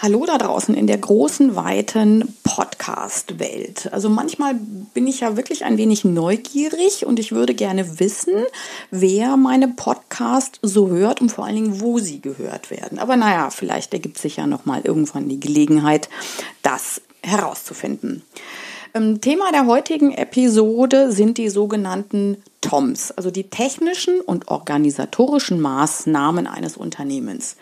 Hallo da draußen in der großen, weiten Podcast-Welt. Also manchmal bin ich ja wirklich ein wenig neugierig und ich würde gerne wissen, wer meine Podcast so hört und vor allen Dingen, wo sie gehört werden. Aber naja, vielleicht ergibt sich ja nochmal irgendwann die Gelegenheit, das herauszufinden. Ähm, Thema der heutigen Episode sind die sogenannten TOMs, also die technischen und organisatorischen Maßnahmen eines Unternehmens.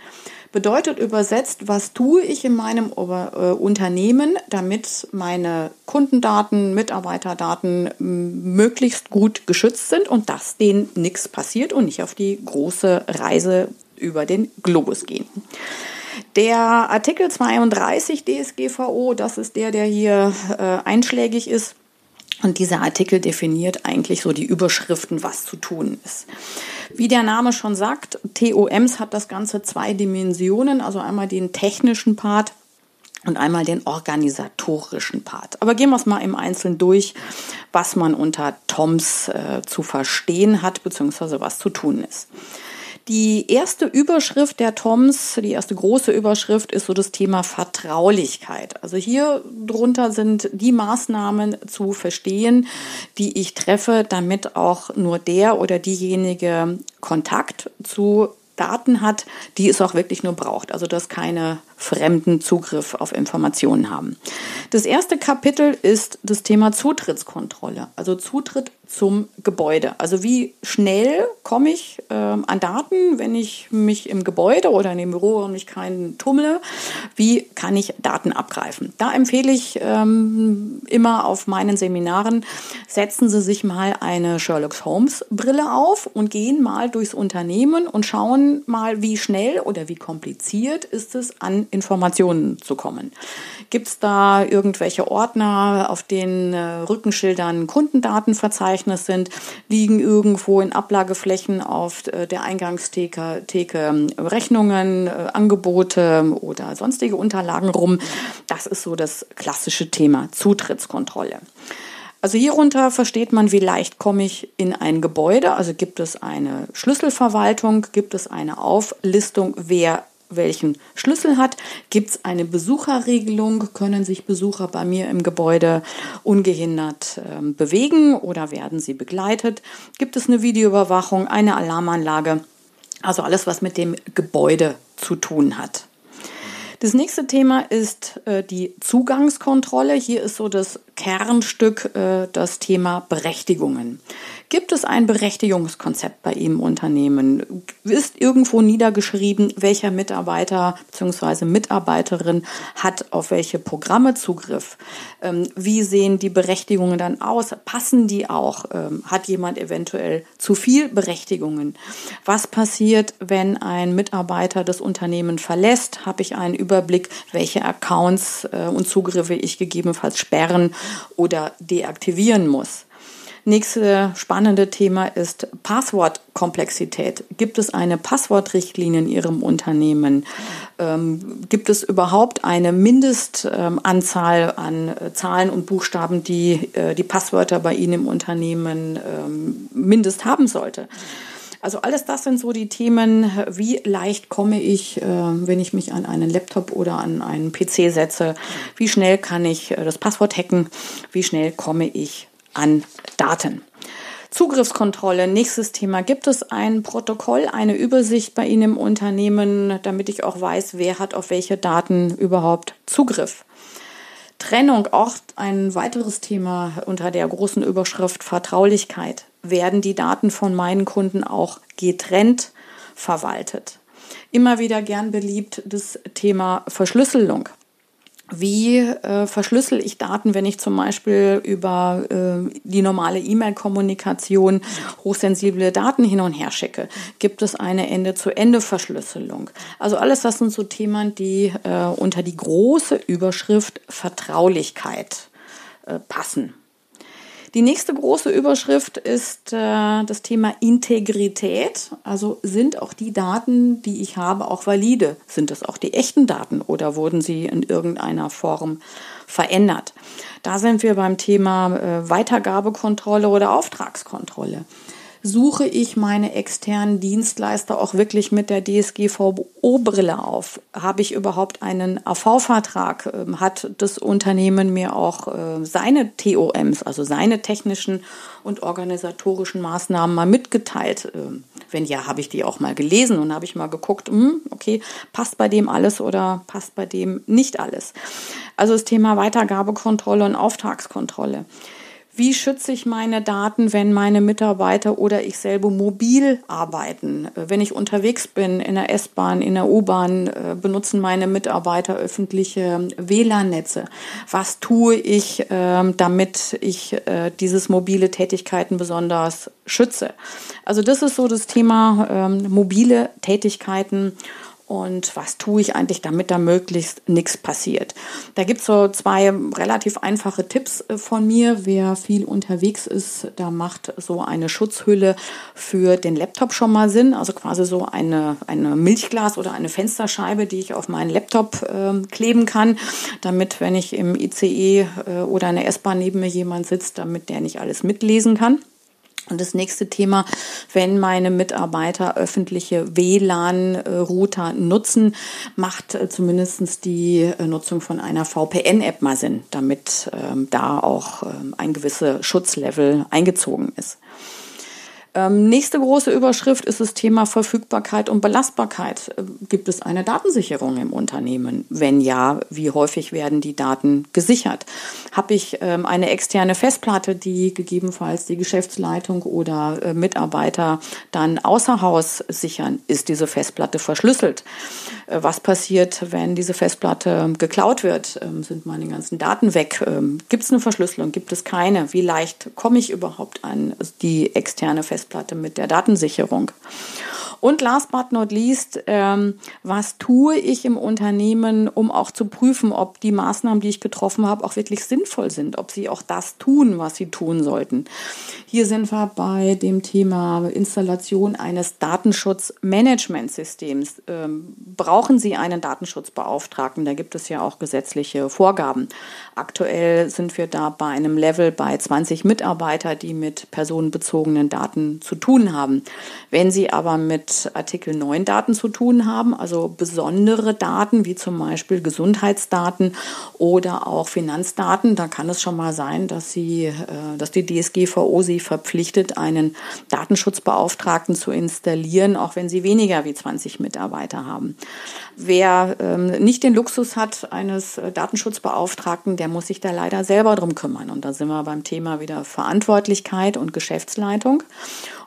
Bedeutet übersetzt, was tue ich in meinem äh, Unternehmen, damit meine Kundendaten, Mitarbeiterdaten möglichst gut geschützt sind und dass denen nichts passiert und nicht auf die große Reise über den Globus gehen. Der Artikel 32 DSGVO, das ist der, der hier äh, einschlägig ist. Und dieser Artikel definiert eigentlich so die Überschriften, was zu tun ist. Wie der Name schon sagt, TOMs hat das Ganze zwei Dimensionen, also einmal den technischen Part und einmal den organisatorischen Part. Aber gehen wir es mal im Einzelnen durch, was man unter TOMs äh, zu verstehen hat, beziehungsweise was zu tun ist. Die erste Überschrift der Toms, die erste große Überschrift ist so das Thema Vertraulichkeit. Also hier drunter sind die Maßnahmen zu verstehen, die ich treffe, damit auch nur der oder diejenige Kontakt zu Daten hat, die es auch wirklich nur braucht. Also dass keine fremden Zugriff auf Informationen haben. Das erste Kapitel ist das Thema Zutrittskontrolle, also Zutritt zum Gebäude. Also wie schnell komme ich äh, an Daten, wenn ich mich im Gebäude oder in dem Büro und mich keinen tummle? Wie kann ich Daten abgreifen? Da empfehle ich ähm, immer auf meinen Seminaren, setzen Sie sich mal eine Sherlock Holmes Brille auf und gehen mal durchs Unternehmen und schauen mal, wie schnell oder wie kompliziert ist es, an Informationen zu kommen. Gibt es da irgendwelche Ordner, auf den äh, Rückenschildern Kundendatenverzeichnis sind? Liegen irgendwo in Ablageflächen auf äh, der Eingangstheke Theke, ähm, Rechnungen, äh, Angebote oder sonstige Unterlagen rum? Das ist so das klassische Thema Zutrittskontrolle. Also hierunter versteht man, wie leicht komme ich in ein Gebäude. Also gibt es eine Schlüsselverwaltung, gibt es eine Auflistung, wer welchen Schlüssel hat. Gibt es eine Besucherregelung? Können sich Besucher bei mir im Gebäude ungehindert äh, bewegen oder werden sie begleitet? Gibt es eine Videoüberwachung, eine Alarmanlage? Also alles, was mit dem Gebäude zu tun hat. Das nächste Thema ist äh, die Zugangskontrolle. Hier ist so das Kernstück äh, das Thema Berechtigungen. Gibt es ein Berechtigungskonzept bei Ihnen im Unternehmen? Ist irgendwo niedergeschrieben, welcher Mitarbeiter bzw. Mitarbeiterin hat auf welche Programme Zugriff? Ähm, wie sehen die Berechtigungen dann aus? Passen die auch? Ähm, hat jemand eventuell zu viel Berechtigungen? Was passiert, wenn ein Mitarbeiter das Unternehmen verlässt? Habe ich einen Überblick, welche Accounts äh, und Zugriffe ich gegebenenfalls sperren oder deaktivieren muss? Nächste spannende Thema ist Passwortkomplexität. Gibt es eine Passwortrichtlinie in Ihrem Unternehmen? Ähm, gibt es überhaupt eine Mindestanzahl ähm, an äh, Zahlen und Buchstaben, die äh, die Passwörter bei Ihnen im Unternehmen ähm, mindest haben sollte? Also alles das sind so die Themen, wie leicht komme ich, äh, wenn ich mich an einen Laptop oder an einen PC setze, wie schnell kann ich äh, das Passwort hacken, wie schnell komme ich an Daten. Zugriffskontrolle, nächstes Thema. Gibt es ein Protokoll, eine Übersicht bei Ihnen im Unternehmen, damit ich auch weiß, wer hat auf welche Daten überhaupt Zugriff? Trennung, auch ein weiteres Thema unter der großen Überschrift Vertraulichkeit. Werden die Daten von meinen Kunden auch getrennt verwaltet? Immer wieder gern beliebt das Thema Verschlüsselung. Wie äh, verschlüssel ich Daten, wenn ich zum Beispiel über äh, die normale E-Mail-Kommunikation hochsensible Daten hin und her schicke? Gibt es eine Ende-zu-Ende-Verschlüsselung? Also alles, das sind so Themen, die äh, unter die große Überschrift Vertraulichkeit äh, passen. Die nächste große Überschrift ist äh, das Thema Integrität. Also sind auch die Daten, die ich habe, auch valide? Sind das auch die echten Daten oder wurden sie in irgendeiner Form verändert? Da sind wir beim Thema äh, Weitergabekontrolle oder Auftragskontrolle. Suche ich meine externen Dienstleister auch wirklich mit der DSGVO-Brille auf? Habe ich überhaupt einen AV-Vertrag? Ähm, hat das Unternehmen mir auch äh, seine TOMs, also seine technischen und organisatorischen Maßnahmen mal mitgeteilt? Ähm, wenn ja, habe ich die auch mal gelesen und habe ich mal geguckt, hm, okay, passt bei dem alles oder passt bei dem nicht alles? Also das Thema Weitergabekontrolle und Auftragskontrolle. Wie schütze ich meine Daten, wenn meine Mitarbeiter oder ich selber mobil arbeiten? Wenn ich unterwegs bin, in der S-Bahn, in der U-Bahn, äh, benutzen meine Mitarbeiter öffentliche WLAN-Netze. Was tue ich, ähm, damit ich äh, dieses mobile Tätigkeiten besonders schütze? Also das ist so das Thema ähm, mobile Tätigkeiten und was tue ich eigentlich, damit da möglichst nichts passiert. Da gibt es so zwei relativ einfache Tipps äh, von mir. Wer viel unterwegs ist, da macht so eine Schutzhülle für den Laptop schon mal Sinn. Also quasi so eine, eine Milchglas oder eine Fensterscheibe, die ich auf meinen Laptop äh, kleben kann, damit, wenn ich im ICE äh, oder in der S-Bahn neben mir jemand sitzt, damit der nicht alles mitlesen kann. Und das nächste Thema, wenn meine Mitarbeiter öffentliche WLAN-Router nutzen, macht äh, zumindest die äh, Nutzung von einer VPN-App mal Sinn, damit ähm, da auch ähm, ein gewisser Schutzlevel eingezogen ist. Ähm, nächste große Überschrift ist das Thema Verfügbarkeit und Belastbarkeit. Äh, gibt es eine Datensicherung im Unternehmen? Wenn ja, wie häufig werden die Daten gesichert? Habe ich ähm, eine externe Festplatte, die gegebenenfalls die Geschäftsleitung oder äh, Mitarbeiter dann außer Haus sichern? Ist diese Festplatte verschlüsselt? Äh, was passiert, wenn diese Festplatte geklaut wird? Ähm, sind meine ganzen Daten weg? Ähm, gibt es eine Verschlüsselung? Gibt es keine? Wie leicht komme ich überhaupt an die externe Festplatte? Festplatte mit der Datensicherung. Und last but not least, ähm, was tue ich im Unternehmen, um auch zu prüfen, ob die Maßnahmen, die ich getroffen habe, auch wirklich sinnvoll sind, ob sie auch das tun, was sie tun sollten. Hier sind wir bei dem Thema Installation eines Datenschutzmanagementsystems. Ähm, brauchen Sie einen Datenschutzbeauftragten? Da gibt es ja auch gesetzliche Vorgaben. Aktuell sind wir da bei einem Level bei 20 Mitarbeiter, die mit personenbezogenen Daten zu tun haben. Wenn Sie aber mit Artikel 9 Daten zu tun haben, also besondere Daten wie zum Beispiel Gesundheitsdaten oder auch Finanzdaten. Da kann es schon mal sein, dass sie, äh, dass die DSGVO sie verpflichtet, einen Datenschutzbeauftragten zu installieren, auch wenn sie weniger wie 20 Mitarbeiter haben. Wer ähm, nicht den Luxus hat eines äh, Datenschutzbeauftragten, der muss sich da leider selber drum kümmern. Und da sind wir beim Thema wieder Verantwortlichkeit und Geschäftsleitung.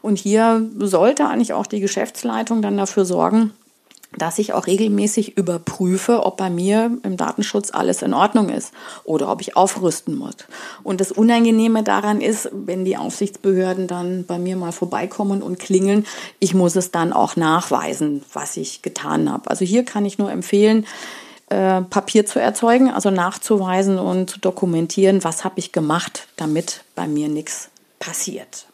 Und hier sollte eigentlich auch die Geschäftsleitung dann dafür sorgen, dass ich auch regelmäßig überprüfe, ob bei mir im Datenschutz alles in Ordnung ist oder ob ich aufrüsten muss. Und das Unangenehme daran ist, wenn die Aufsichtsbehörden dann bei mir mal vorbeikommen und klingeln, ich muss es dann auch nachweisen, was ich getan habe. Also hier kann ich nur empfehlen, äh, Papier zu erzeugen, also nachzuweisen und zu dokumentieren, was habe ich gemacht, damit bei mir nichts passiert.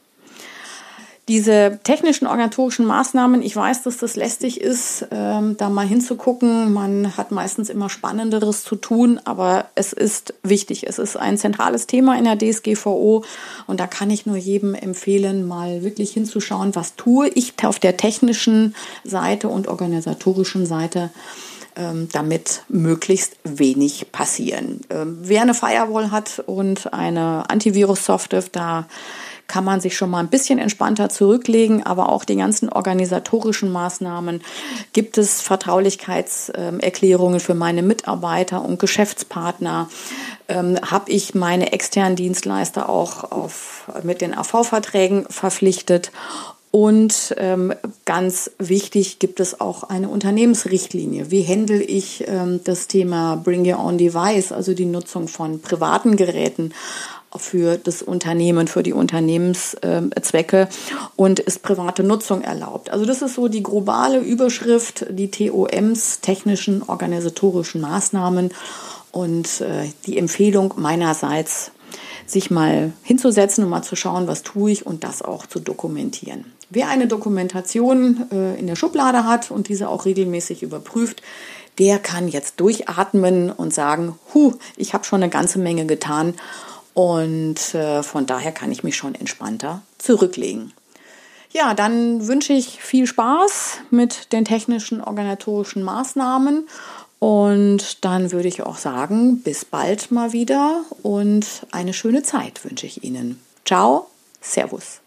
Diese technischen organisatorischen Maßnahmen, ich weiß, dass das lästig ist, ähm, da mal hinzugucken. Man hat meistens immer Spannenderes zu tun, aber es ist wichtig. Es ist ein zentrales Thema in der DSGVO und da kann ich nur jedem empfehlen, mal wirklich hinzuschauen, was tue ich auf der technischen Seite und organisatorischen Seite ähm, damit möglichst wenig passieren. Ähm, wer eine Firewall hat und eine Antivirus-Software, da kann man sich schon mal ein bisschen entspannter zurücklegen, aber auch die ganzen organisatorischen Maßnahmen. Gibt es Vertraulichkeitserklärungen für meine Mitarbeiter und Geschäftspartner? Ähm, Habe ich meine externen Dienstleister auch auf, mit den AV-Verträgen verpflichtet? Und ähm, ganz wichtig gibt es auch eine Unternehmensrichtlinie. Wie handle ich ähm, das Thema Bring Your Own Device, also die Nutzung von privaten Geräten für das Unternehmen, für die Unternehmenszwecke und ist private Nutzung erlaubt. Also das ist so die globale Überschrift, die TOMs, technischen organisatorischen Maßnahmen und äh, die Empfehlung meinerseits, sich mal hinzusetzen und mal zu schauen, was tue ich und das auch zu dokumentieren. Wer eine Dokumentation äh, in der Schublade hat und diese auch regelmäßig überprüft, der kann jetzt durchatmen und sagen, hu, ich habe schon eine ganze Menge getan und äh, von daher kann ich mich schon entspannter zurücklegen. Ja, dann wünsche ich viel Spaß mit den technischen organisatorischen Maßnahmen und dann würde ich auch sagen, bis bald mal wieder und eine schöne Zeit wünsche ich Ihnen. Ciao, Servus.